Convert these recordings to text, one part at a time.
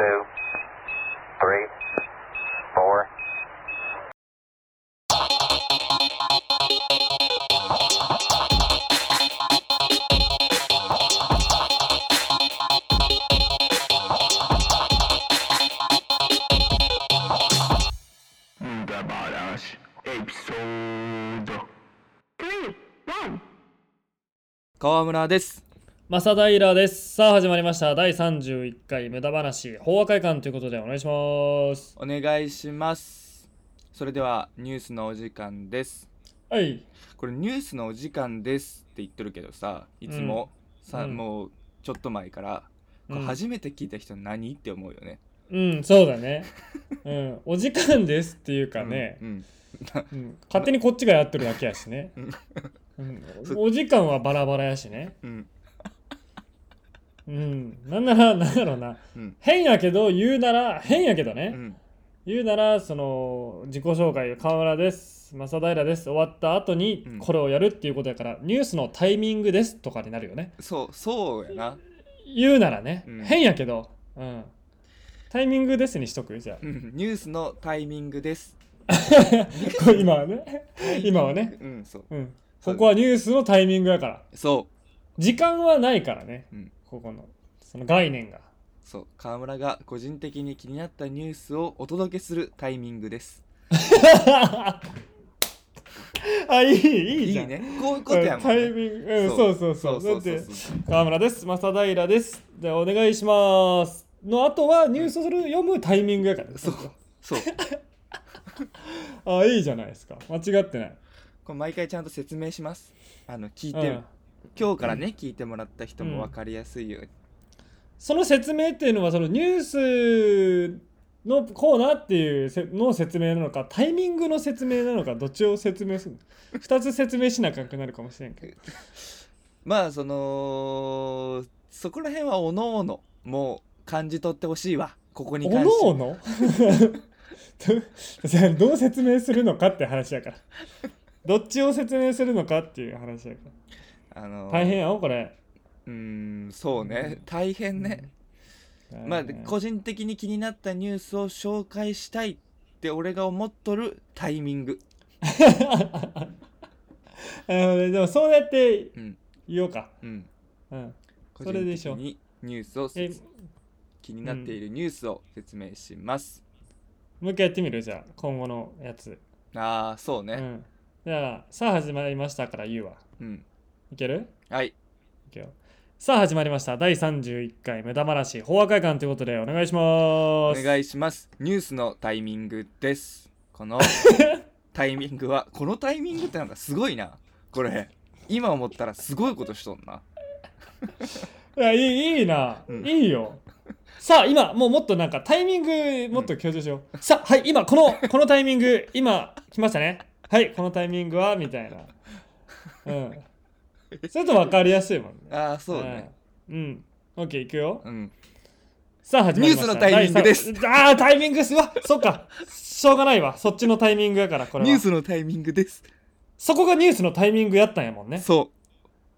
two, three, four. 無駄話エピソード川村です正平です。さあ始まりました。第31回無駄話、法話会館ということでお願いします。お願いしますそれではニュースのお時間ですはい。これニュースのお時間ですって言ってるけどさいつも、さうんもうちょっと前から、これうん初めて聞いた人何って思うよねうん、そうだね。うん、お時間ですっていうかね、うんうん 勝手にこっちがやってるだけやしね。うん、お時間はバラバラやしね。うんうん、なんなら、なんだろうな。うん。変やけど、言うなら、変やけどね。うん。言うなら、その、自己紹介、河村です。正平です。終わった後にうん。これをやるっていうことやから、ニュースのタイミングですとかになるよね。そうそうやな、言うならね、うん。変やけど、うん、タイミングですにしとく？じゃうん、ニュースのタイミングです。あ これ今はね。今はね、うんそう。うん、ここはニュースのタイミングやから。そ時間はないからね、うんここのその概念が。うそう川村が個人的に気になったニュースをお届けするタイミングです。あいいいいじゃん。いいね。こういうことやもん、タイね、ミング、うん、そう。そうそうそう。そうだってそう。そう川村です。正平です。じゃあお願いします。の後はニュースをする読むタイミングやからね。そう。そう。あいいじゃないですか。間違ってない。これ毎回ちゃんと説明します。あの聞いて、うん今日からね、聞いてもらった人も分かりやすいように、その説明っていうのはそのニュースのコーナーっていうせの説明なのかタイミングの説明なのかどっちを説明するの？2つ説明しなあかんくなるかもしれんけど。まあそのそこら辺はおのおのもう感じ取ってほしいわ。ここにお関して。のおの？ど どう説明するのかって話やから。どっちを説明するのかっていう話やかあのら大変やろこれ。うーんそうね。大変ね、まあ大変個人的に気になったニュースを紹介したいって俺が思っとるタイミング。でもそうやってうん。言おうか。うん。うん。個それでしょ。人的にニュースを気になっているニュースを説明します、もう一回やってみる？じゃあ今後のやつ。ああそうね。うん。じゃあ、さあ始まりましたから言うわ。うん、いける？はいいけよ。さあ始まりました。第31回目玉話、法話会館ということでお願いします。お願いしますニュースのタイミングですこの タイミングはこのタイミングってなんかすごいなこれ今思ったらすごいことしとんないや、いいいいな、うんいいよ。さあ、今、もうもっとなんかタイミングもっと強調しよう。さあ、はい、今、この、このタイミング、今、来ましたね。はい、このタイミングは、みたいな。うん。それと分かりやすいもんね。ああそうね。うん。うん。オッケー、いくよ。うん。さあ始まりました。ニュースのタイミングです。ああタイミングです。うわそっか。しょうがないわ。そっちのタイミングやからこれは。ニュースのタイミングです。そこがニュースのタイミングやったんやもんね。そ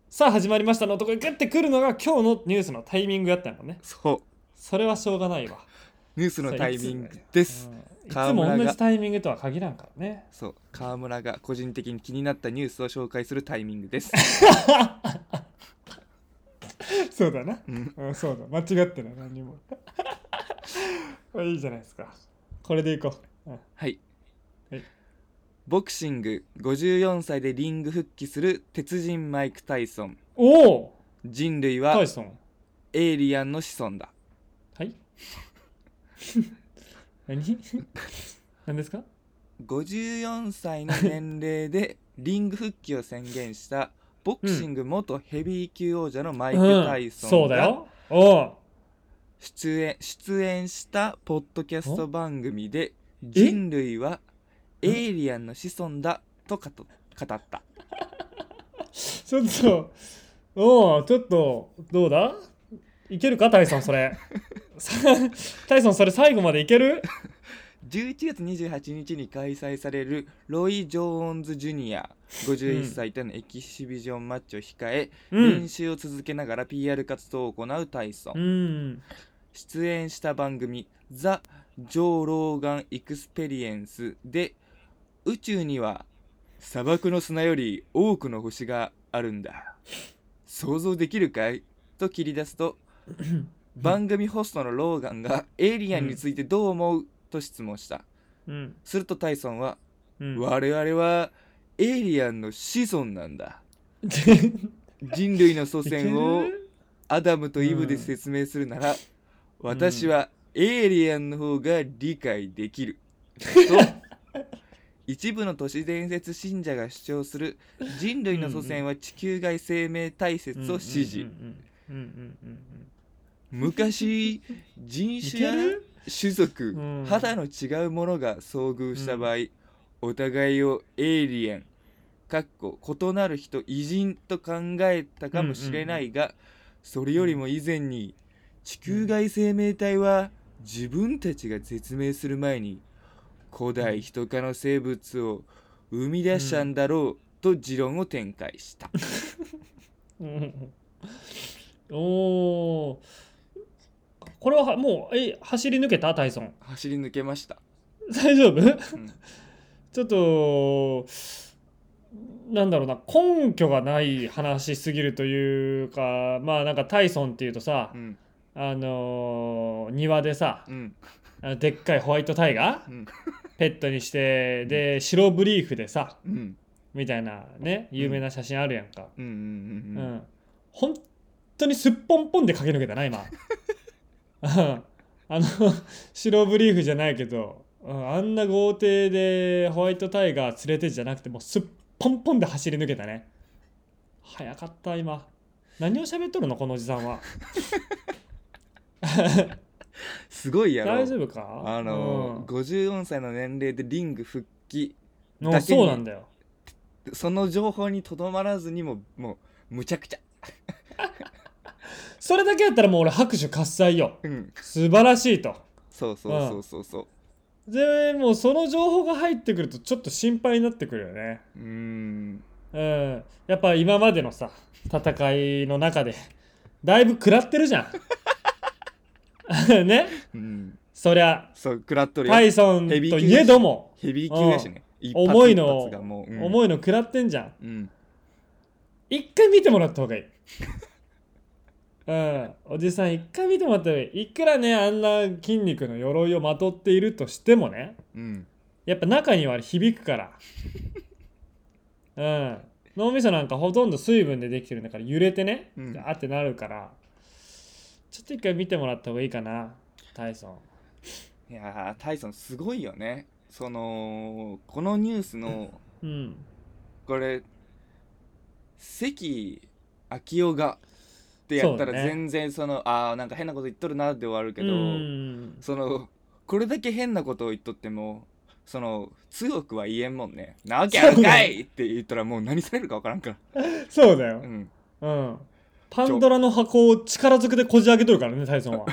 さあ始まりました。のとこにグッてくるのが今日のニュースのタイミングやったんやもんね。うそう。それはしょうがないわニュースのタイミングです。うん。いつも同じタイミングとは限らんからね。そう。川村が個人的に気になったニュースを紹介するタイミングです。そうだな、うん。うん、そうだ。間違ってない。何にも。まあいいじゃないですか。これでいこう、うん。はい。はい。ボクシング54歳でリング復帰する鉄人マイク・タイソン。おお人類はタイソン。エイリアンの子孫だ。はい 何？何ですか？54歳の年齢でリング復帰を宣言したボクシング元ヘビー級王者のマイク・タイソそうンが出演出演したポッドキャスト番組でえ？人類はエイリアンの子孫だと語った。ちょっとおうちょっとどうだ？いけるかタイソンそれ。さタイソンそれ最後までいける？11月28日に開催されるロイ・ジョーンズ・ジュニア51歳とのエキシビジョンマッチを控え、うん。練習を続けながら PR 活動を行うタイソン、うん。出演した番組「 The Joe Rogan Experience」で宇宙には砂漠の砂より多くの星があるんだ。想像できるかい？と切り出すと 番組ホストのローガンがエイリアンについてどう思うと質問した。うん。するとタイソンはうん。我々はエイリアンの子孫なんだ。人類の祖先をアダムとイブで説明するなら、私はエイリアンの方が理解できる、と一部の都市伝説信者が主張する。人類の祖先は地球外生命体説を支持、昔人種や種族、うん。肌の違うものが遭遇した場合、お互いをエイリアンかっこ異なる人偉人と考えたかもしれないが、それよりも以前に地球外生命体は自分たちが絶命する前に古代人科の生物を生み出したんだろうと持論を展開した。うんうん。おーこれははもうえ走り抜けた？タイソン。走り抜けました。大丈夫？うん。ちょっとなんだろうな。根拠がない話すぎるというかまあなんかタイソンっていうとさ、うん。あのー庭でさうん。でっかいホワイトタイガー？うん。ペットにしてで白ブリーフでさうん。みたいなね有名な写真あるやんか、本当にすっぽんぽんで駆け抜けたな今。うんあの 白ブリーフじゃないけどうんあんな豪邸でホワイトタイガー連れてじゃなくてもうすっぽんぽんで走り抜けたね。早かった今。何を喋っとるのこのおじさんは。すごいやろ。大丈夫か？あのー54歳の年齢でリング復帰うん、だけにそうなんだよ。その情報にとどまらずにももうむちゃくちゃそれだけやったらもう俺拍手喝采よ。うん。素晴らしいと。そうそうそうそうそう。でもうその情報が入ってくるとちょっと心配になってくるよね。うーん。うん。やっぱ今までのさ戦いの中でだいぶ食らってるじゃん。ね？うん。そりゃそう食らっとるイソンといえども。ヘビー級だしね。重いの重いの食らってんじゃん。うん。一回見てもらった方がいいうん。おじさん一回見てもらった方がい。くらねあんな筋肉の鎧をまとっているとしてもねうん。やっぱ中には響くから。うん。脳みそなんかほとんど水分でできてるんだから揺れてね、うん。あってなるから。ちょっと一回見てもらった方がいいかなタイソン。いやータイソンすごいよね。そのこのニュースのうん。これ関明夫がってやったら全然そのああなんか変なこと言っとるなって終わるけど、うん。そのこれだけ変なことを言っとってもその強くは言えんもんね「なわけあるかい!」って言ったらもう何されるか分からんから。そうだよ。う、ん。うん、パンドラの箱を力ずくでこじ開けとるからねタイソンは。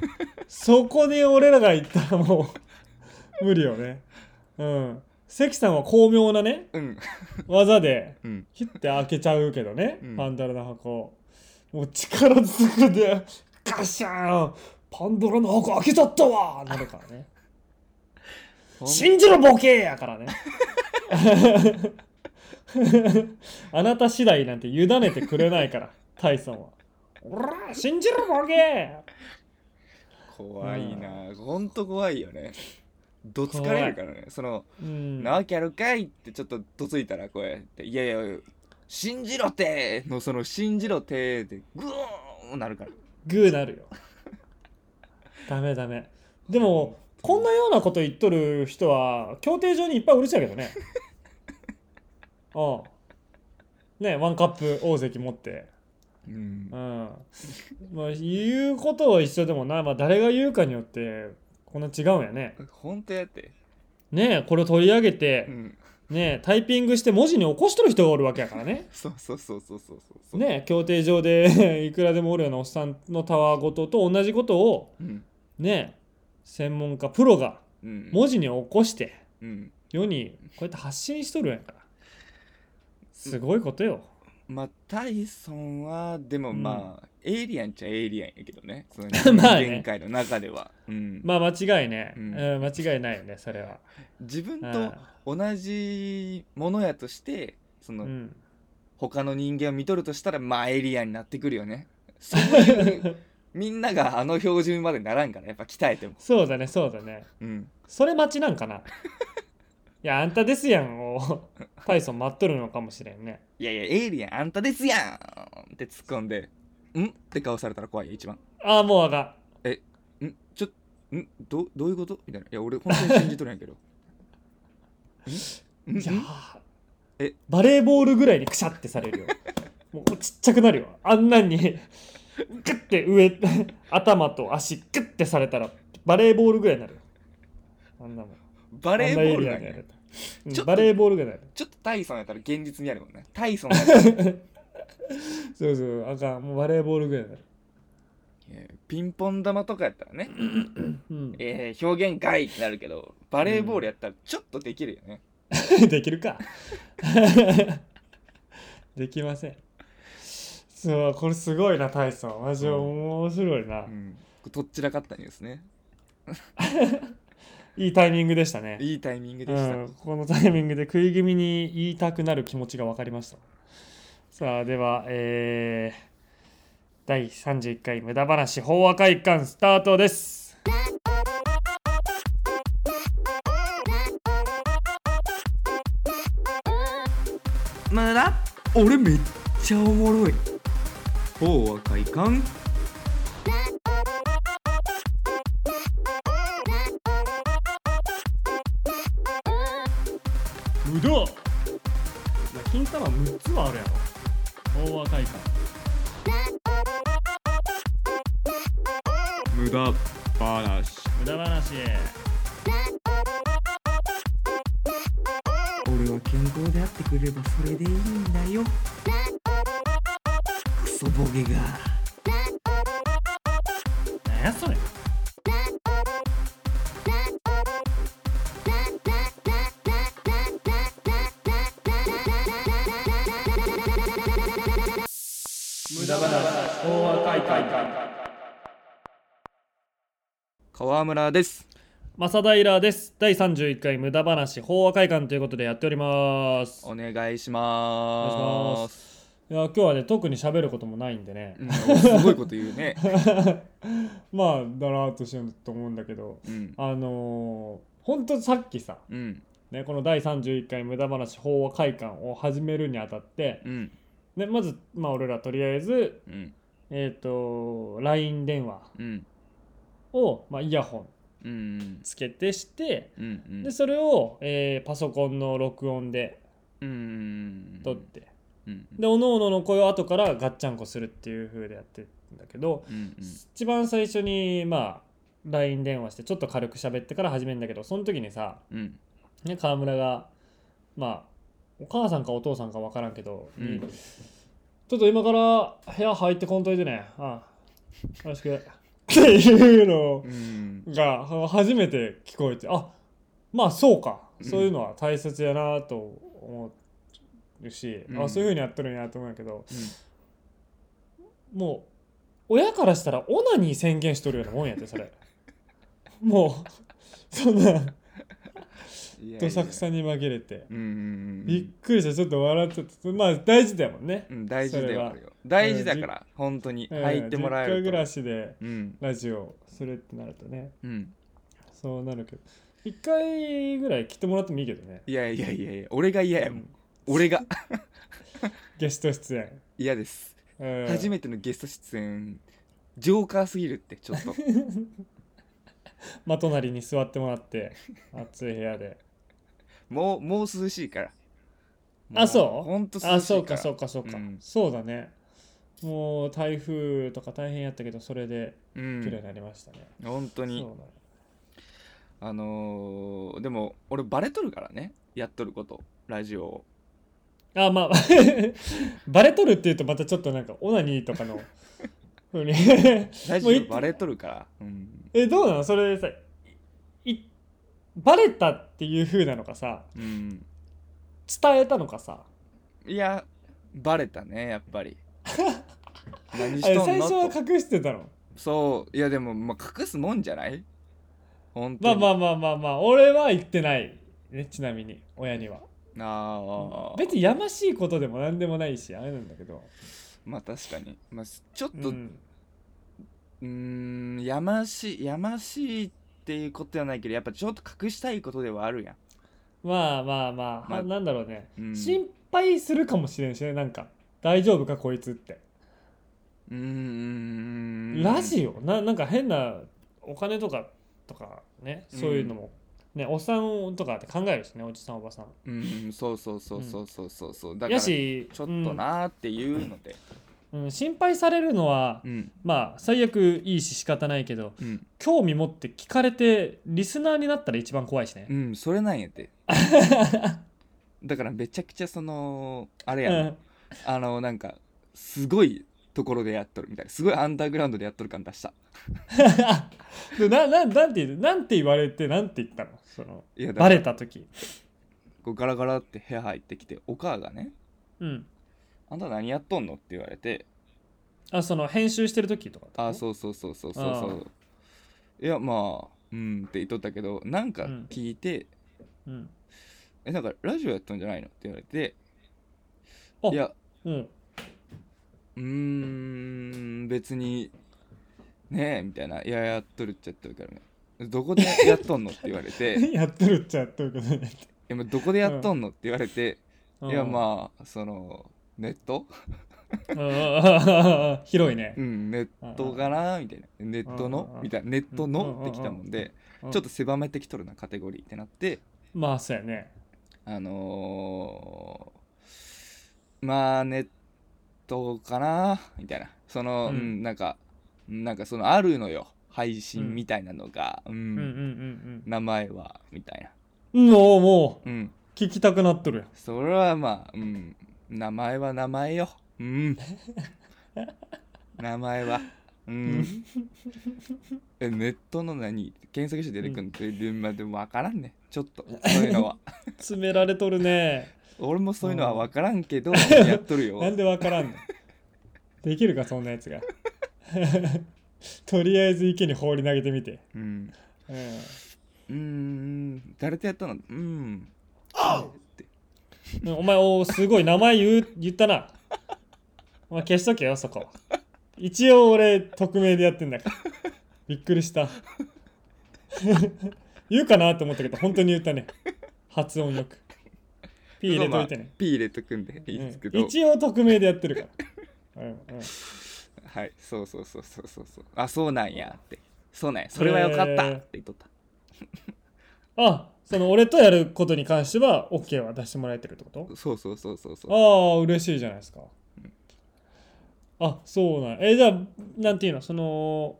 そこに俺らが行ったらもう無理よね。うん。関さんは巧妙なねうん。技でうん。ヒュッて開けちゃうけどね、うん。パンドラの箱もう力ずくでガシャーンパンドラの箱開けちゃったわなるからね。信じろボケやからね。あなた次第なんて委ねてくれないからタイソンは。おら信じろボケ怖いな。ほんと怖いよね。どつかれるからね。そのうん。なわけあるかいってちょっとどついたらこうやって「いやいや信じろって!」のその「信じろって!」でグーンなるから。グーなるよ。ダメダメ。でもこんなようなこと言っとる人は競艇場にいっぱいうるさいけどね。うん。ねワンカップ大関持って。うん。うん。まあ言うことは一緒でもな、まあ、誰が言うかによってこんな違うんやね。本当やって。ねえこれを取り上げてうんねえタイピングして文字に起こしとる人がおるわけやからね。そうそうそうそうそうそう。ねえ競艇場で いくらでもおるようなおっさんのたわごとと同じことをうん。ねえ専門家プロがうん。文字に起こしてうん。世にこうやって発信しとるんやから。すごいことよ。まあタイソンはでもうん。まあ、エイリアンっちゃエイリアンやけどね。その まあね。人間界の中では、うん。まあ間違いね、ううんん間違いないよねそれは。自分うんと同じものやとしてその、うん。他の人間を見とるとしたらまあエイリアンになってくるよね。そういうみんながあの標準までならんからやっぱ鍛えても。そうだねそうだね。うん。それ待ちなんかな？いやあんたですやんをタイソン待っとるのかもしれんね。いやいやエイリアンあんたですやんって突っ込んでん？って顔されたら怖いよ一番。ああもうあかん。ちょん？どどういうこと？みたいな。いや俺本当に信じとるんやけど。ん？ん？ん？いやえ？バレーボールぐらいにくしゃってされるよ。もうちっちゃくなるよ。あんなにグッて上頭と足グッてされたらバレーボールぐらいになるよ。あんなもん。バレーボールなんやあんなるバレーボールぐらいになる。ちょっとタイソンやったら現実にあるもんね。タイソンやったら そうそうあかんもうバレーボールぐらいになるえーピンポン玉とかやったらね、うん。えー表現外になるけどバレーボールやったらちょっとできるよね、できるか。できません。そうこれすごいなタイソンマジ面白いな、うん、どっちらかったニュースね。いいタイミングでしたね。いいタイミングうでした、ん、このタイミングで食い気味に言いたくなる気持ちが分かりましたさあではえー、第31回無駄話法話会館スタートです。まだ俺めっちゃおもろい。ほうは快感無駄。金玉6つはあるやろ。法話会館。無駄話。無駄話俺は健康であってくればそれでいいんだよ。クソボケが。何やそれ無駄話法話会館。川村です。正平です第31回無駄話法話会館ということでやっております。お願いします。いや今日はね特に喋ることもないんでね。うん、すごいこと言うね。まあだらーっとしてると思うんだけどうん。あのー、ほんとさっきさ、うん。ね、この第31回無駄話法話会館を始めるにあたって、うんね、まず、まあ、俺らとりあえずうん。えっ、と LINE 電話うん。を、まあ、イヤホンうんつけてしてうんうん。でそれを、えーパソコンの録音でうん撮って、うんでおのおのの声を後からガッチャンコするっていう風でやってるんだけど、うん一番最初にまあ LINE 電話してちょっと軽く喋ってから始めるんだけどその時にさ、うん。ね、川村がまあお母さんかお父さんか分からんけど、うん。ちょっと今から部屋入ってこんといてね。ああよろしく。っていうのうん。がは初めて聞こえてあまあそうか。うん。そういうのは大切やなと思うし、うん。あそういうふうにやってるんやと思うんやけど、もう親からしたらオナニー宣言しとるようなもんやってそれ。もうそんなどさくさに紛れて。うんうんうんびっくりしてちょっと笑っちゃって。まあ大事だもんね、うん大事だよ。大事だから本当に。うん入ってもらえると。暮らしでうんラジオするってなるとね。うん。そうなるけど。一回ぐらい来てもらってもいいけどね、いやいやいやいや俺が嫌やもうん。ん俺が。ゲスト出演、嫌です。うん初めてのゲスト出演。ジョーカーすぎるってちょっと。ま隣に座ってもらって暑い部屋でもうもう涼しいから。あそう？ほんと涼しいから。あそうかそうかそうか、うん。そうだね。もう台風とか大変やったけどそれでうん。綺麗になりましたね、本当に。ね。あのーでも俺バレとるからね。やっとること。ラジオを。あまあ バレとるっていうとまたちょっとなんかオナニーとかの ラジオバレとるから。うん。えどうなの？それでさいバレたっていう風なのかさうん。伝えたのかさ。いやバレたねやっぱり。何しとん最初は隠してたの？そう。いやでも、まあ、隠すもんじゃない？本当に。まあまあまあまあまあ俺は言ってない。ねちなみに親には。ああ別にやましいことでも何でもないしあれなんだけど。まあ確かに、まあ、ちょっうとうん。ーんやましいやましいっていうことではないけどやっぱちょっと隠したいことではあるやん。まあまあまあ、まあはなんだろうね、うん。心配するかもしれんしねなんか。大丈夫かこいつって、うーん。ラジオ？ななんか変なお金とかとかねそういうのも、ねおっさんとかって考えるしねおじさんおばさん。うんそうそうそうそうそうそう。そうだからやちしょっとなーっていうのでうんうん心配されるのはうん。まあ最悪いいし仕方ないけどうん。興味持って聞かれてリスナーになったら一番怖いしね。うんそれなんやて。だからめちゃくちゃそのあれやん、うん。あのなんかすごいところでやっとるみたい。なすごいアンダーグラウンドでやっとる感出した。でなななんてなんて言われてなんて言ったの？そのいやだバレた時。こうガラガラって部屋入ってきてお母がねうん「あんた何やっとんの?」って言われて。あその編集してる時とか「あそうそうそうそうそうそう」いやまあうんって言っとったけどなんか聞いてう、うん、「えなんかラジオやっとんじゃないの?」って言われて。あいやうん。うーん別にねえみたいな「いややっとるっちゃやっとるからね。どこでやっとんの?」って言われて「い やってるっちゃやってるけどね。やまあどこでやっとんの?」って言われて「いやあまあそのネット？あ 広いね。うんネットかな?」みたいな「ネットの？うんみたいな「ネットの?」ってきたもんで。うん。ちょっと狭めてきとるなカテゴリーってなって。まあそうやね。あのー、まあネットかな？みたいな。その、ううんん、なんかなんかそのあるのよ。配信みたいなのが、うん。うんうんうん名前は。みたいな。うんもうもう。うん。聞きたくなっとるやん。それはまあうん名前は名前よ。うん。名前は。うん。えネットの何？検索して出てくるの？で,、まあ、でも分からんね。ちょっとそういうのは。詰められとるね。俺もそういうのは分からんけどやっとるよ。なんでわからんの？できるかそんなやつが。とりあえず池に放り投げてみて、うん。うん、うーん誰とやったの？うん。っ！てお前おすごい名前言う言ったな。お前消しとけよそこ。一応俺匿名でやってんだから。びっくりした。言うかなと思ったけど本当に言ったね。発音よく。P 入れといてね、P 入れとくんでいいですけど、うん一応匿名でやってるから、うんうん、はいそうそうそうそうそうそう。あそうなんやって。そうなんや。それはよかったって言っとった。あその俺とやることに関しては OK は出してもらえてるってこと？そうそうそうそうそう。ああ嬉しいじゃないですか、あそうなんえじゃあなんていうの？その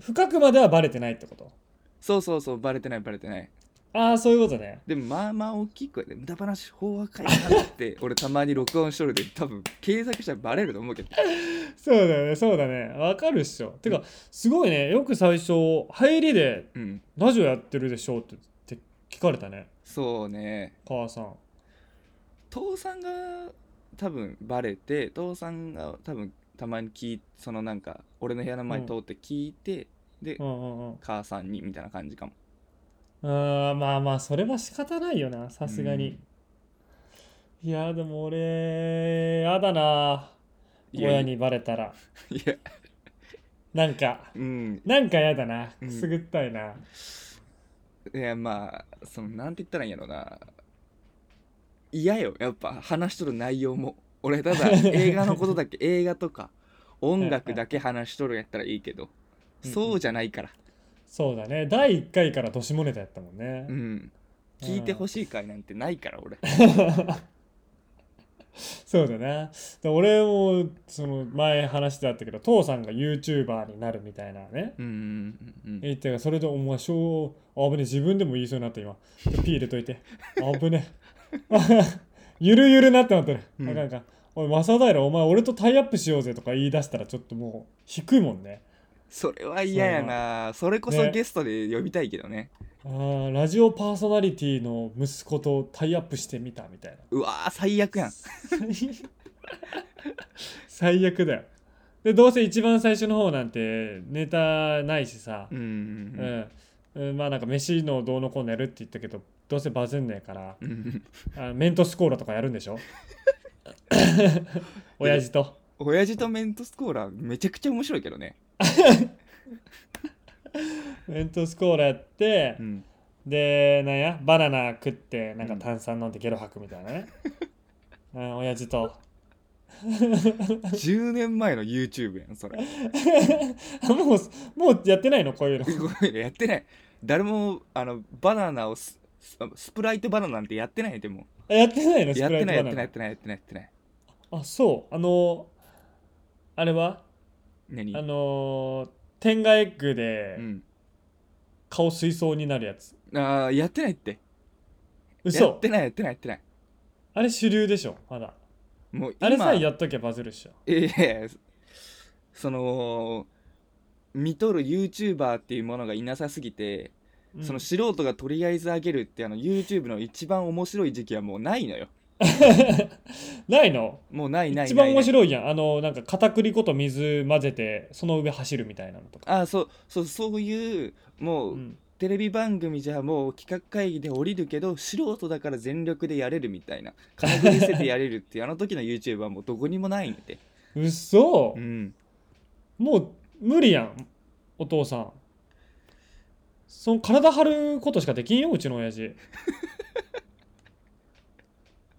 深くまではバレてないってこと？そうそうそうバレてないバレてないああそういうことね。でもまあまあ大きい声で無駄話法話会なって 俺たまに録音しとるで多分検索したらバレると思うけど。そうだよねそうだね。わかるっしょ。てかすごいねよく最初入りでうん「ラジオやってるでしょ」ってって聞かれたね。そうね。母さん。父さんが多分バレて父さんが多分たまに聞いそのなんか俺の部屋の前通って聞いて、でうんうんうん。母さんにみたいな感じかもあーまあまあそれは仕方ないよなさすがに、いやでも俺やだないや親にバレたら。いや。なんかうん。なんかやだなうん。くすぐったいな、いやまあそのなんて言ったらいいんやろな。嫌よやっぱ話しとる内容も。俺ただ 映画のことだけ映画とか音楽だけ話しとるやったらいいけど。うん。そうじゃないからそうだね。第1回から年もネタやったもんね、うん。聞いてほしい回なんてないから俺。そうだな。で俺もその前話してあったけど父さんが YouTuber になるみたいなね。うんうんうん言ってそれでお前しょう危ね自分でも言いそうになった今。P 入れといて。危ね ゆるゆるなってなってる、うん。あかんあかんおい正平お前俺とタイアップしようぜとか言い出したらちょっともう低いもんねそれは嫌やな。それこそね。ゲストで呼びたいけどね。あーラジオパーソナリティの息子とタイアップしてみたみたいな。うわー最悪やん。最悪だよ。でどうせ一番最初の方なんてネタないしさ。うん。うん、うんまあなんか飯のどうのこうのやるって言ったけどどうせバズんねえからうん。うんあメントスコーラとかやるんでしょ？親父と。親父とメントスコーラめちゃくちゃ面白いけどねメントスコーラやってうん。でなんやバナナ食ってなんか炭酸飲んでゲロ吐くみたいなね、うん、親父と。10年前の YouTube やんそれ。もうもうやってないの？こういうの。ごめんやってない。誰もあのバナナをスススプライトバナナなんてやってないでも。あやってないの？やってないやってないやスプライトバナナってないやってないやってない。あそう。あのあれは？何？あの天下エッグでうん。顔水槽になるやつ。あーやってないって。や嘘ってないやってないやってない。あれ主流でしょまだ。もう今あれさえやっとけばバズるっしょ。いやいやその見とる YouTuber っていうものがいなさすぎて、うん。その素人がとりあえず上げるってあの YouTube の一番面白い時期はもうないのよ ないの？もうないない一番面い白いやん。あのなんか片栗粉と水混ぜてその上走るみたいなのとか、あそうそうそういうもう、うん、テレビ番組じゃもう企画会議で降りるけど素人だから全力でやれるみたいな。金具見せてやれるっていうあの時の YouTube はもうどこにもないんでうっそうん。もう無理やんお父さん。その体張ることしかできんようちの親父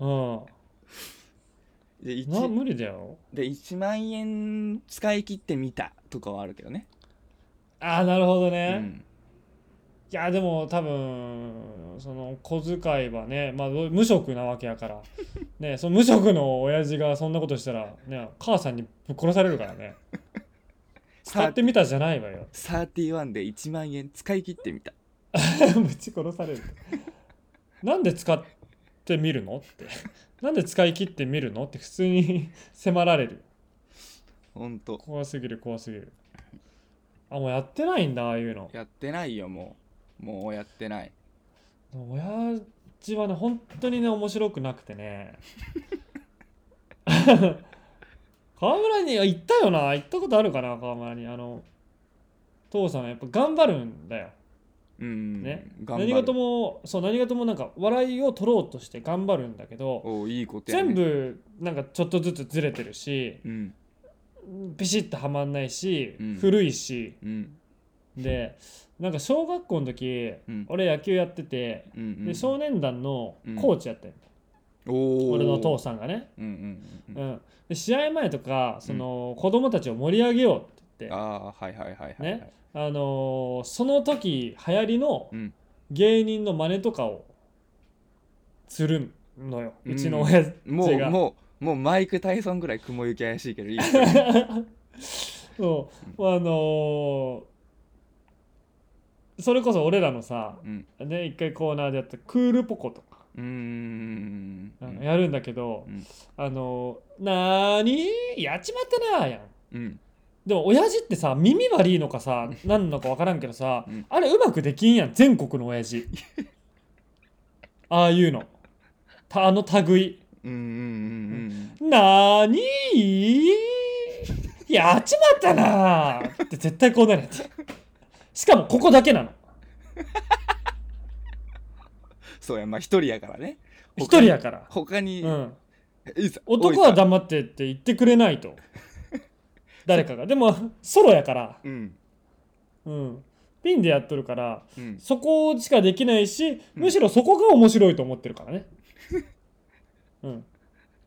うん。で 1, な無理だよ。で1万円使い切ってみたとかはあるけどね。ああなるほどうね、ん。いやでも多分その小遣いはね、まあ、無職なわけやから。ねその無職の親父がそんなことしたら、ね、母さんにぶっ殺されるからね。使ってみたじゃないわよ。31で1万円使い切ってみた。ぶち殺される。なんで使ってみるの？って。なんで使い切ってみるの？って普通に 迫られる。ほんと。怖すぎる怖すぎる。あもうやってないんだああいうの。やってないよもう。もうやってない。親父はね本当にね面白くなくてね。川村に行ったよな？行ったことあるかな？川村に。あの父さんやっぱ頑張るんだようんね。何事もそう何事もなんか笑いを取ろうとして頑張るんだけどおういいことや、ね、全部なんかちょっとずつずれてるしうん。ビシッとはまんないし、うん。古いし。うん。でなんか小学校の時、うん。俺野球やっててうんうんで少年団のコーチやってん、俺の父さんがね、うんうんうんうん。うん、で試合前とかその、子供たちを盛り上げようって言って。ああはいはいはい、ねあのーその時流行りのうん。芸人の真似とかをするのよ、うちの親父もうが。もうもうマイク・タイソンぐらい雲行き怪しいけどいい そう。あのーそれこそ俺らのさ、うん。ね、一回コーナーでやったクールポコとか、うーん。あのやるんだけど、うん。あのーなーにやっちまったなーやんうんでも親父ってさ耳悪いのかさ何なのか分からんけどさ、うん。あれうまくできんやん全国の親父。ああいうの。たあの類。うんうんうんうん。なーにー。やっちまったなー。って絶対こうなるやつ。しかもここだけなの。そうやまあ一人やからね。一人やから、他に、うん、いざ男は黙ってって言ってくれないと誰かが。でもソロやから、うん。うん、ピンでやっとるからうん。そこしかできないしむしろそこが面白いと思ってるからね、うん、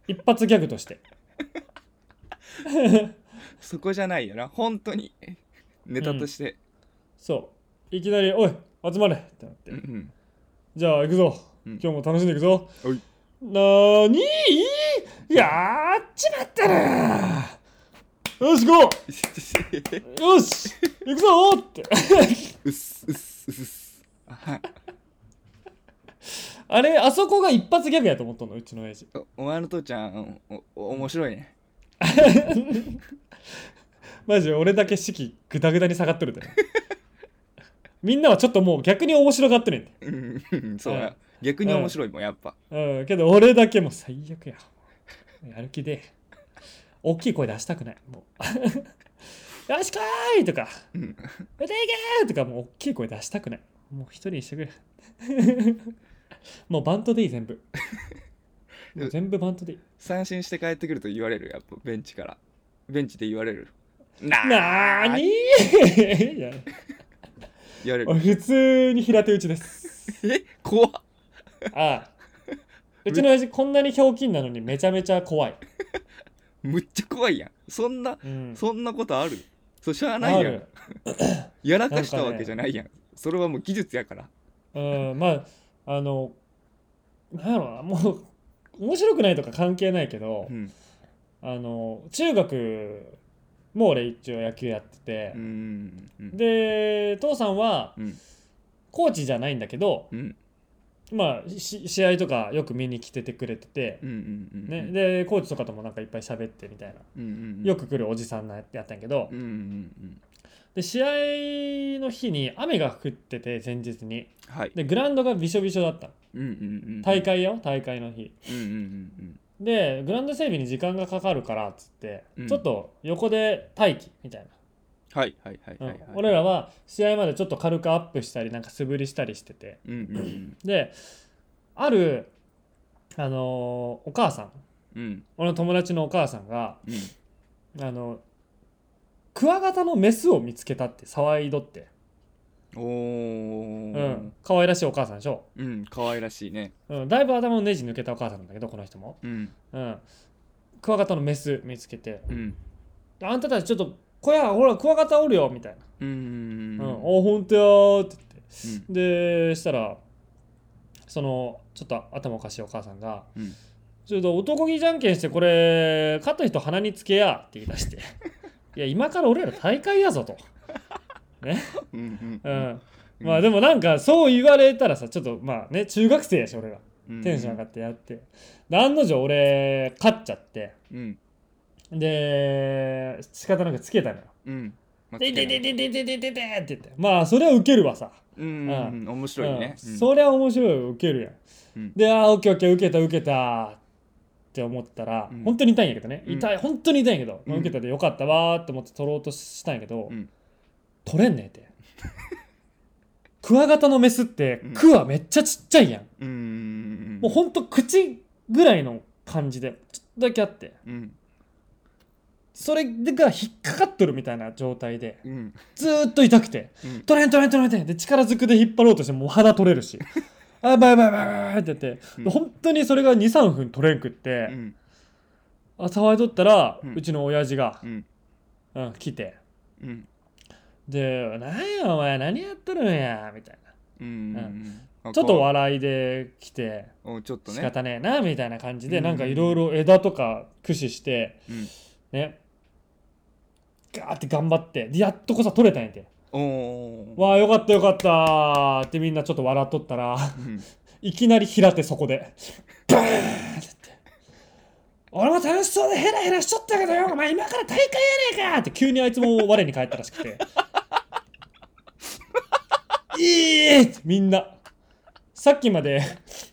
一発ギャグとして。そこじゃないよな。本当に。ネタとして、そう。いきなり「おい集まれ!」ってなって。うんうん「じゃあ行くぞ、うん。今日も楽しんでいくぞ。はい。なーにーやっちまったなーよし行こう。よし行くぞーって。うっすうっすうっす。はいあれあそこが一発ギャグやと思っとんの？うちの親父。おお前の父ちゃんおお面白いね。マジ俺だけ士気グダグダに下がっとるで。みんなはちょっともう逆に面白がってるんで。うんそうや逆に面白いもん。やっぱ。うんけど俺だけもう最悪や。やる気で大きい声出したくない。もう。よしこーいとか。うん。出ていけーとかもう大きい声出したくない。もう一人にしてくれ。もうバントでいい全部。全部バントでいい。三振して帰ってくると言われる。やっぱベンチから。ベンチで言われる。ななーにー。言われる。俺普通に平手打ちです。え？怖っ。ああ。うちの親父こんなにひょうきんなのにめちゃめちゃ怖い、むっちゃ怖いやん。そんなうん、そんなことある？そうしゃあないやん。やらかしたわけじゃないやん。それはもう技術やから。うんまああのなんやろな。もう面白くないとか関係ないけど、うん。あの中学も俺一応野球やってて。う、んうん。で父さんはうん。コーチじゃないんだけど、うんまあし試合とかよく見に来ててくれてて、ね、でコーチとかともなんかいっぱい喋ってみたいな、よく来るおじさんなやったんやけど、で試合の日に雨が降ってて前日に。はい。でグラウンドがびしょびしょだった大会よ大会の日。でグラウンド整備に時間がかかるからっつって、うん。ちょっと横で待機みたいはいはいはいな、はいはい。うん。俺らは試合までちょっと軽くアップしたりなんか素振りしたりしてて。うんうんうん。であるあのーお母さん。うん。俺の友達のお母さんがうん。あのクワガタのメスを見つけたって騒いどって、おうーん、可愛らしいお母さんでしょ、うん可愛らしいね。うん、だいぶ頭のネジ抜けたお母さんなんだけどこの人も、うん。うん、クワガタのメス見つけて。うん。あんたたちちょっと小屋ほらクワガタおるよみたいな。うん。う「うん。んおほんとよ」って言って。うん。でしたらそのちょっと頭おかしいお母さんがうん「ちょっと男気じゃんけんしてこれ勝った人鼻につけや」って言い出して「いや今から俺ら大会やぞ」と。ね。うんううん。ん、まあでもなんかそう言われたらさちょっとまあね中学生やし俺がうんテンション上がってやって、で案の定俺勝っちゃって。うんで仕方なくつけたのよ。うん。まあでででででででででって言って。まあそれはウケるわさ。うんうんうん。面白いね。うん。そりゃ面白いウケるやん。うん。であーオッケーオッケー受けた受けた。って思ったら、うん。本当に痛いんやけどね、うん。痛い本当に痛いんやけど、うん。受けたでよかったわーって思って取ろうとしたんやけど、うん。取れんねえって。クワガタのメスってうん。クワめっちゃちっちゃいやん。うん。もうほんと口ぐらいの感じでちょっとだけあって。うんそれが引っかかっとるみたいな状態でうん。ずーっと痛くてうん。取れん取れん取れん取れんで力ずくで引っ張ろうとしてもう鼻取れるしあやばいやばいやばいやばいって言って、うん。本当にそれが23分取れんくって、うん。あ騒いどったら、ううんちの親父がう、ん。うん、来てうん。で「なんやお前何やっとるんや」みたいうんなちょっと笑いで来ておちょっとね。仕方ねえなみたいな感じで、うん。なんかいろいろ枝とか駆使してうん。ねガーって頑張ってでやっとこさ取れたんやて。わあよかったよかったー。ってみんなちょっと笑っとったらうん。いきなり平手そこでバーンって言って。俺も楽しそうでヘラヘラしとったけどよお前今から大会やねえかって急にあいつも我に返ったらしくて。いいってみんな。さっきまで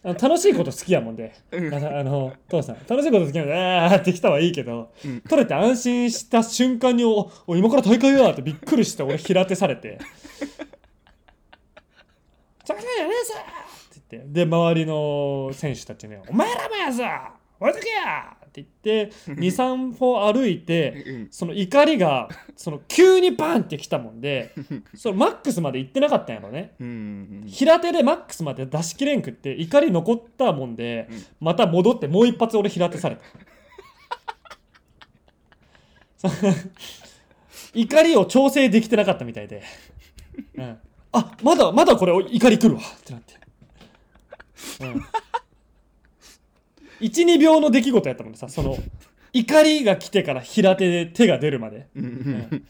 あの楽しいこと好きやもんで、うん。あのあの父さん楽しいこと好きなんであーって来たはいいけど、うん。取れて安心した瞬間におお今から大会やってびっくりして俺平手されて「それやねえさ!」って言って。で周りの選手たちに「お前らもやさ置いとけや!」って言って23歩歩いてうん。その怒りがその急にバンってきたもんでそのマックスまで行ってなかったんやろね。うん平手でマックスまで出しきれんくって怒り残ったもんで、うん。また戻ってもう一発俺平手された。怒りを調整できてなかったみたいで、うん、あまだまだこれ怒り来るわってなって、うん、12秒の出来事やったもんでさその怒りが来てから平手で手が出るまで。うんうん。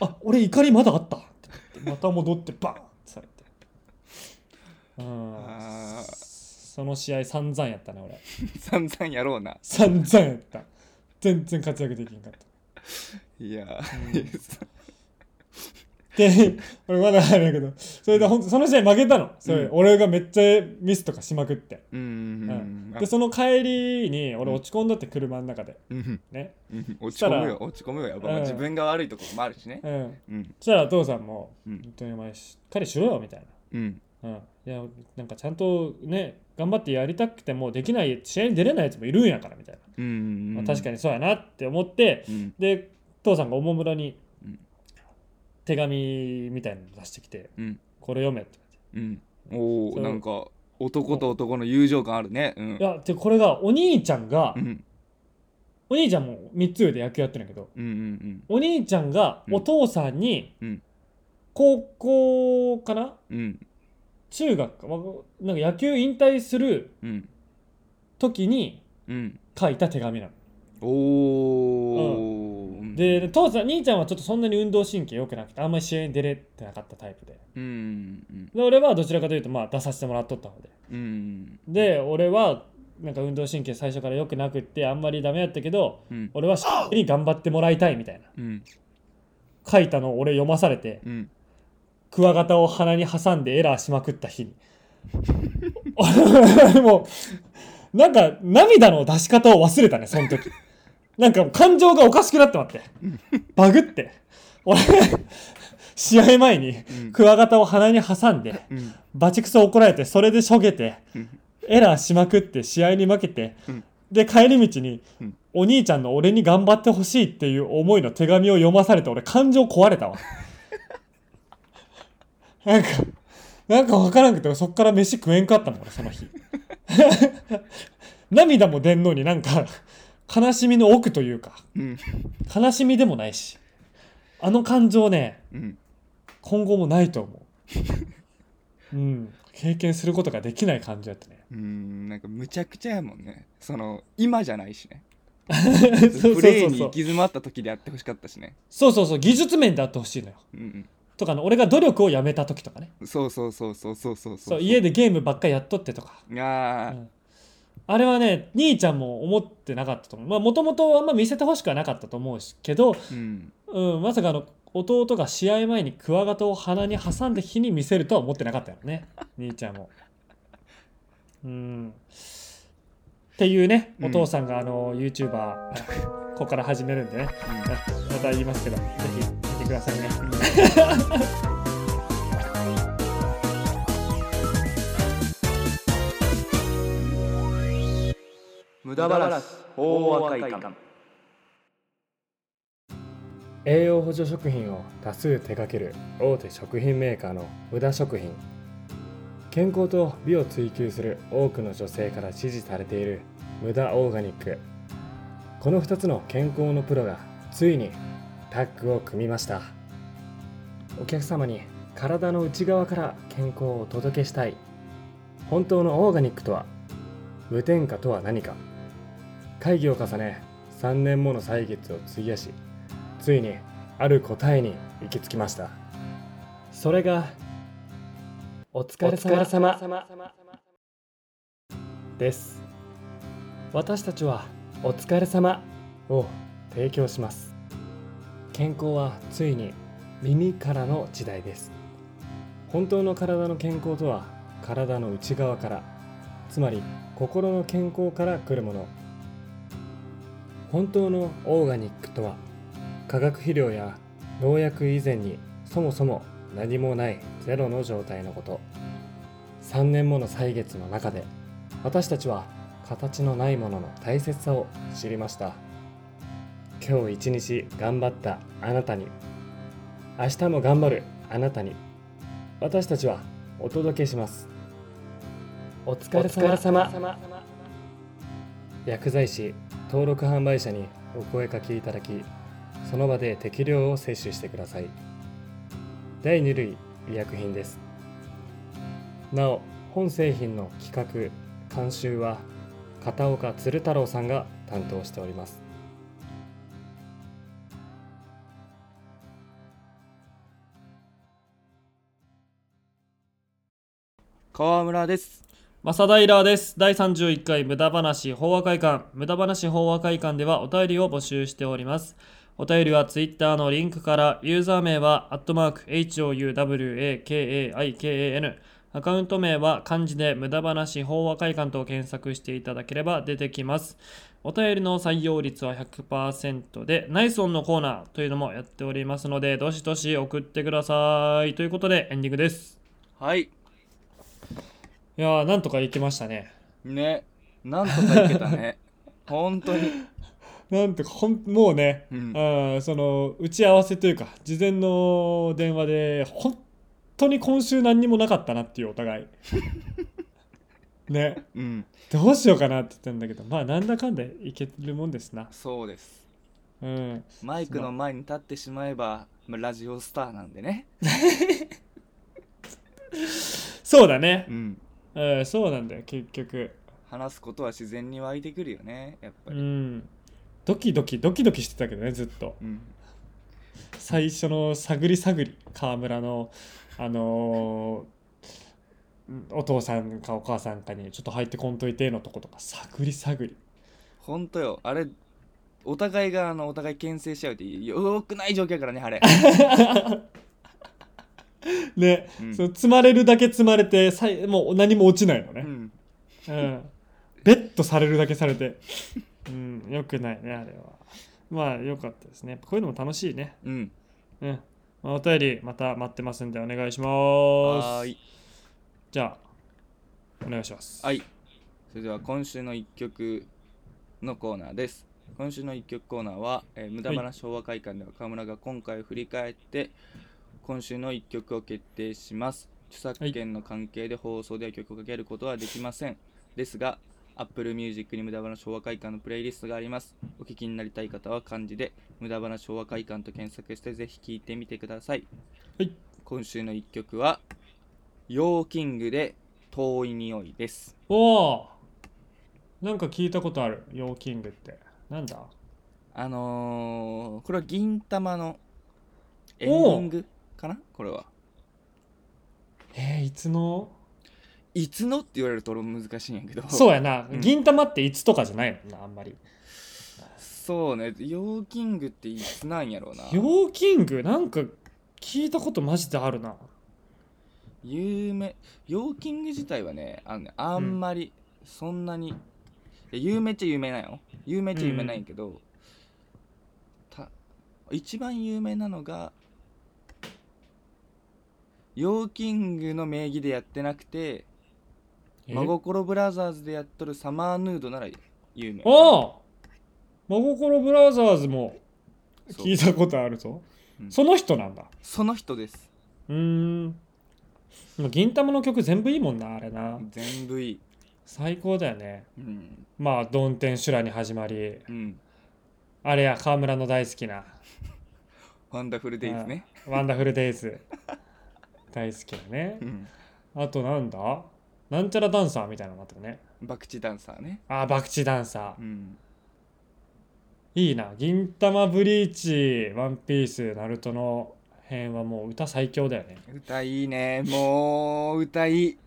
あ俺怒りまだあった。って言ってまた戻ってバーンってされて。うん。あー。その試合散々やったね俺。散々やろうな。散々やった。全然活躍できんかった。いやで俺まだあれだけどそれでほんとその試合負けたの。それ、うん。俺がめっちゃミスとかしまくって、うんうんうん。うん。でその帰りに俺落ち込んだって車の中で。うん。ね。うん。落ち込むよ。落ち込むよ。やっぱうん。自分が悪いところもあるしね。うん。うん。そしたらお父さんも「うん本当にお前しっかりしろよ」みたいうん。な、うん、いやなんかちゃんとね頑張ってやりたくてもできない試合に出れないやつもいるんやからみたいな、うんまあ、確かににそうやなって思ってうん。で父さんがおもむろにうん。手紙みたいなの出してきてうん「これ読め」ってうん。おおなんか男と男の友情感あるね。うん。いやでこれがお兄ちゃんが、うん。お兄ちゃんも3つ上で野球やってるんやけどうんうんお兄ちゃんがうんお父さんにうん。高校かな？うん。中学か、まあなんか野球引退するうん。時にうん。書いた手紙なの。おおで父さん兄ちゃんはちょっとそんなに運動神経良くなくてあんまり試合に出れてなかったタイプで。うんうんで俺はどちらかというとまあ出させてもらっとった方で。うん。で俺はなんか運動神経最初から良くなくってあんまりダメやったけどうん。俺はしっかり頑張ってもらいたいみたいな。うん。書いたのを俺読まされてうん。クワガタを鼻に挟んでエラーしまくった日に。俺 もうなんか涙の出し方を忘れたねその時なんか感情がおかしくなってまって。バグって。俺試合前にうん。クワガタを鼻に挟んでうん。バチクソ怒られてそれでしょげてうん。エラーしまくって試合に負けてうん。で帰り道にうん。お兄ちゃんの俺に頑張ってほしいっていう思いの手紙を読まされて俺感情壊れたわ。なんかなんか分からんくてそっから飯食えんかったもん俺その日。涙も出んのになんか悲しみの奥というかうん。悲しみでもないしあの感情ねうん。今後もないと思う。うん。経験することができない感じだったね。うん。なんかむちゃくちゃやもんね。その今じゃないしね。プレーに行き詰まった時でやってほしかったしね。そうそうそう。技術面であってほしいのよ。うんとかの俺が努力をやめた時とかね。うんそうそうそうそうそうそう。そう家でゲームばっかりやっとってとか。いやー。うんあれはね兄ちゃんも思ってなかったと思う。まあもともとあんま見せてほしくはなかったと思うしけど、うん。うん、まさかあの弟が試合前にクワガタを鼻に挟んで火に見せるとは思ってなかったよね。兄ちゃんも。うん。っていうねうん。お父さんがあの YouTuber ここから始めるんでね。また言いますけどぜひ見てくださいね無駄話大和会館。栄養補助食品を多数手掛ける大手食品メーカーの無駄食品。健康と美を追求する多くの女性から支持されている無駄オーガニック。この2つの健康のプロがついにタッグを組みました。お客様に体の内側から健康をお届けしたい。本当のオーガニックとは無添加とは何か。会議を重ね3年もの歳月を費やしついにある答えに行き着きました。それがお疲れ様。です。私たちはお疲れ様を提供します。健康はついに耳からの時代です。本当の体の健康とは体の内側からつまり心の健康から来るもの本当のオーガニックとは化学肥料や農薬以前にそもそも何もないゼロの状態のこと。3年もの歳月の中で私たちは形のないものの大切さを知りました。今日一日頑張ったあなたに明日も頑張るあなたに私たちはお届けします。お疲れ様。薬剤師登録販売者にお声かけいただきその場で適量を摂取してください。第2類医薬品です。なお本製品の企画監修は片岡鶴太郎さんが担当しております。川村です。正平です第31回無駄話法話会館無駄話法話会館ではお便りを募集しておりますお便りは Twitter のリンクから、ユーザー名は、アットマーク、HOUWAKAIKAN、アカウント名は漢字で無駄話法話会館と検索していただければ出てきます。お便りの採用率は100%で、ナイスオンのコーナーというのもやっておりますので、どしどし送ってください。ということで、エンディングです。はいいやー、なんとかいきましたね。ね。なんとかいけたね。本当に。なんとかほんもうね、うん。あーその打ち合わせというか事前の電話で本当に今週何にもなかったなっていうお互い。ね。うん。どうしようかなって言ったんだけどまあなんだかんだいけるもんですな。そうです。うん。マイクの前に立ってしまえばまあラジオスターなんでね。そうだね。う、んうん、そうなんだよ結局。話すことは自然に湧いてくるよねやっぱうりん。ドキドキドキドキしてたけどねずっと。うん。最初の探り探り川村のあのーお父さんかお母さんかにちょっと入ってこんといてのとことか探り探り。ほんとよ。あれお互いがあのお互い牽制しちゃうってよくない状況やからねあれ ね、うん。そう積まれるだけ積まれてさいもう何も落ちないのね、うん。うん、ベッドされるだけされて、うん、よくないねあれは。まあよかったですね。こういうのも楽しいね。うん。うん、まあ、お便りまた待ってますんでお願いします。はーい。じゃあお願いします。はい。それでは今週の一曲のコーナーです。今週の一曲コーナーは、えー無駄話昭和会館では河村が今回を振り返って今週の一曲を決定します。著作権の関係で放送では曲をかけることはできません、ですが Apple Music に無駄話昭和会館のプレイリストがあります。お聞きになりたい方は漢字で無駄話昭和会館と検索してぜひ聴いてみてください。はい。今週の一曲は YO-KING で遠い匂いです。おおなんか聞いたことある。 YO-KING って。なんだ？あのー、これは銀魂のエンディングかな？これは。えー、いつの？いつのって言われると俺も難しいんやけど。そうやな、うん。銀魂っていつとかじゃないもんなあんまり。そうね。 YO-KING っていつなんやろうな。 YO-KING？なんか聞いたことマジであるな。有名 YO-KING 自体はねあのねあんまりそんなに、いや有名っちゃ有名なんよ有名っちゃ有名なんやけど、た一番有名なのが YO-KING の名義でやってなくてえ？真心ブラザーズでやっとるサマーヌードなら有名。ああ真心ブラザーズも聞いたことあるぞ。うん。その人なんだ。その人です。うーん。銀玉の曲全部いいもんなあれな。全部いい。最高だよね。うん。まあ「ドンテン修羅」に始まり。うん。あれや川村の大好きな。ワンダフルデイズね「ワンダフルデイズ」大好きなね。うん。あとなんだ？なんちゃらダンサーみたいなのもあったよね。バクチダンサーね。あーバクチダンサー。うん。いいな。銀玉ブリーチワンピースナルトの辺はもう歌最強だよね。歌いいね。もう歌いい。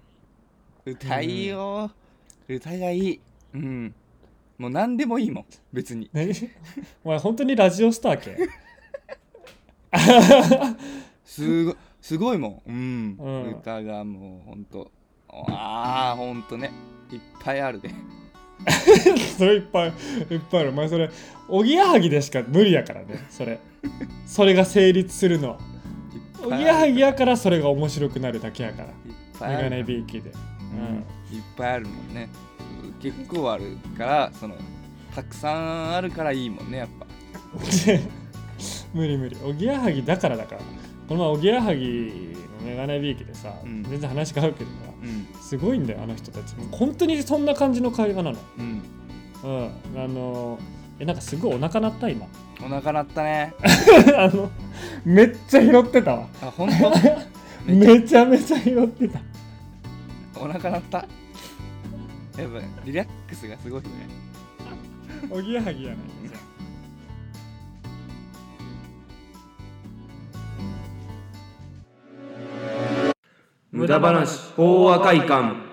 歌いいよ、歌がいい。うん。もう何でもいいもん。別に。何 お前本当にラジオスター系？すごすごいもん、うん。うん歌がもうほんと。ああほんとね。いっぱいあるで それいっぱいいっぱいある。お前それおぎやはぎでしか無理やからね。それ。それが成立するのは。いおぎやはぎやからそれが面白くなるだけやから。いっぱいあるメガネビーキで。うん。いっぱいあるもんね。結構あるからそのたくさんあるからいいもんねやっぱ。無理無理。おぎやはぎだからだからこの前おぎやはぎのメガネビーキでさ、うん。全然話変わるけどさうん。すごいんだよあの人たち。本当にそんな感じの会話なの。うん。うん。あのえなんかすごいお腹鳴った今。お腹鳴ったね。あのめっちゃ拾ってたわ。あ本当？めちゃめちゃ拾ってた。お腹鳴った。やっぱリラックスがすごいよね。おぎやはぎやない無駄話法話会館。